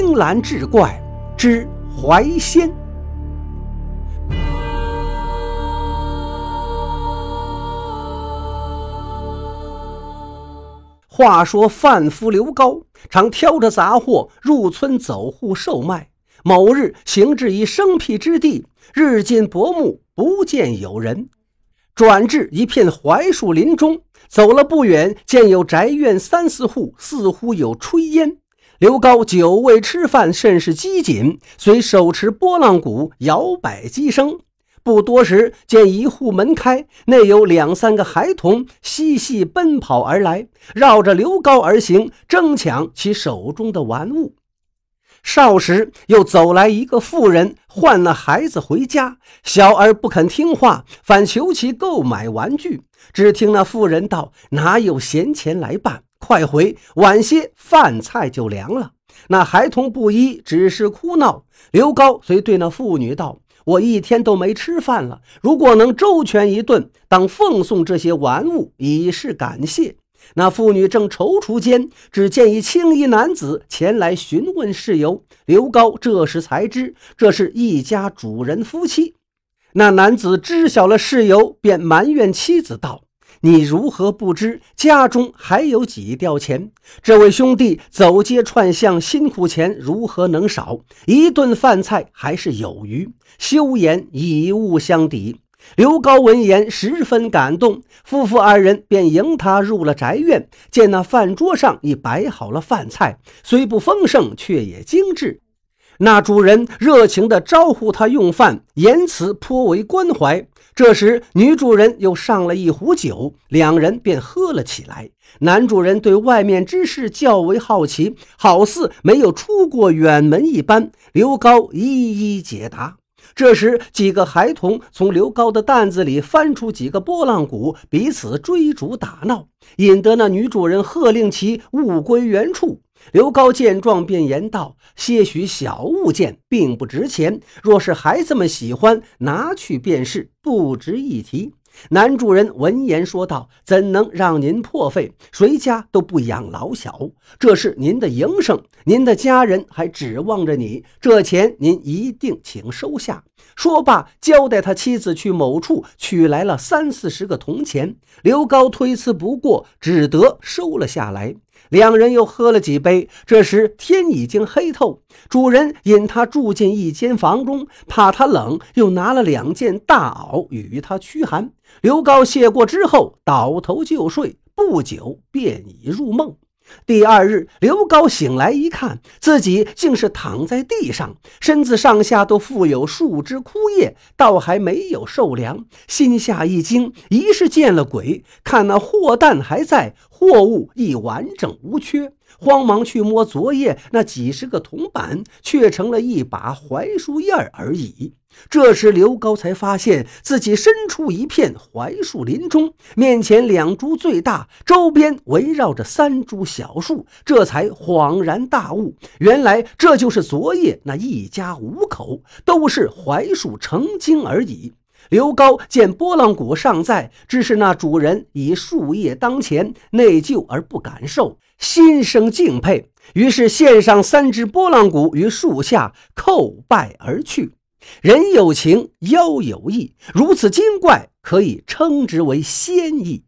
青蓝志怪之怀仙。话说贩夫刘高常挑着杂货入村走户售卖。某日行至一生僻之地，日进薄暮，不见有人。转至一片槐树林中，走了不远，见有宅院三四户，似乎有炊烟。刘高久未吃饭，甚是饥馑，遂手持拨浪鼓摇摆鸡声。不多时，见一户门开，内有两三个孩童嬉戏奔跑而来，绕着刘高而行，争抢其手中的玩物。少时，又走来一个妇人，唤那孩子回家，小儿不肯听话，反求其购买玩具。只听那妇人道：“哪有闲钱来办？快回，晚些饭菜就凉了。”那孩童不依，只是哭闹。刘高遂对那妇女道：“我一天都没吃饭了，如果能周全一顿，当奉送这些玩物以示感谢。”那妇女正踌躇间，只见一青衣男子前来询问事由。刘高这时才知，这是一家主人夫妻。那男子知晓了事由，便埋怨妻子道：“你如何不知家中还有几吊钱？这位兄弟走街串巷，辛苦钱如何能少？一顿饭菜还是有余，休言以物相抵。”刘高闻言十分感动，夫妇二人便迎他入了宅院。见那饭桌上已摆好了饭菜，虽不丰盛，却也精致。那主人热情地招呼他用饭，言辞颇为关怀。这时，女主人又上了一壶酒，两人便喝了起来。男主人对外面之事较为好奇，好似没有出过远门一般。刘高一一解答。这时，几个孩童从刘高的担子里翻出几个拨浪鼓，彼此追逐打闹，引得那女主人喝令其物归原处。刘高见状，便言道：“些许小物件并不值钱，若是孩子们喜欢，拿去便是，不值一提。”男主人闻言说道：“怎能让您破费？谁家都不养老小，这是您的营生，您的家人还指望着你，这钱您一定请收下。”说罢，交代他妻子去某处取来了三四十个铜钱。刘高推辞不过，只得收了下来。两人又喝了几杯，这时天已经黑透。主人引他住进一间房中，怕他冷，又拿了两件大袄与他驱寒。刘高谢过之后，倒头就睡，不久便已入梦。第二日，刘高醒来一看，自己竟是躺在地上，身子上下都附有树枝枯叶，倒还没有受凉，心下一惊，疑是见了鬼。看那货担还在，货物亦完整无缺。慌忙去摸昨夜那几十个铜板，却成了一把槐树叶而已。这时刘高才发现自己身处一片槐树林中，面前两株最大，周边围绕着三株小树，这才恍然大悟，原来这就是昨夜那一家五口，都是槐树成精而已。刘高见拨浪鼓尚在，只是那主人以树叶当前，内疚而不敢受，心生敬佩，于是献上三只拨浪鼓于树下，叩拜而去。人有情，妖有意，如此精怪，可以称之为仙意。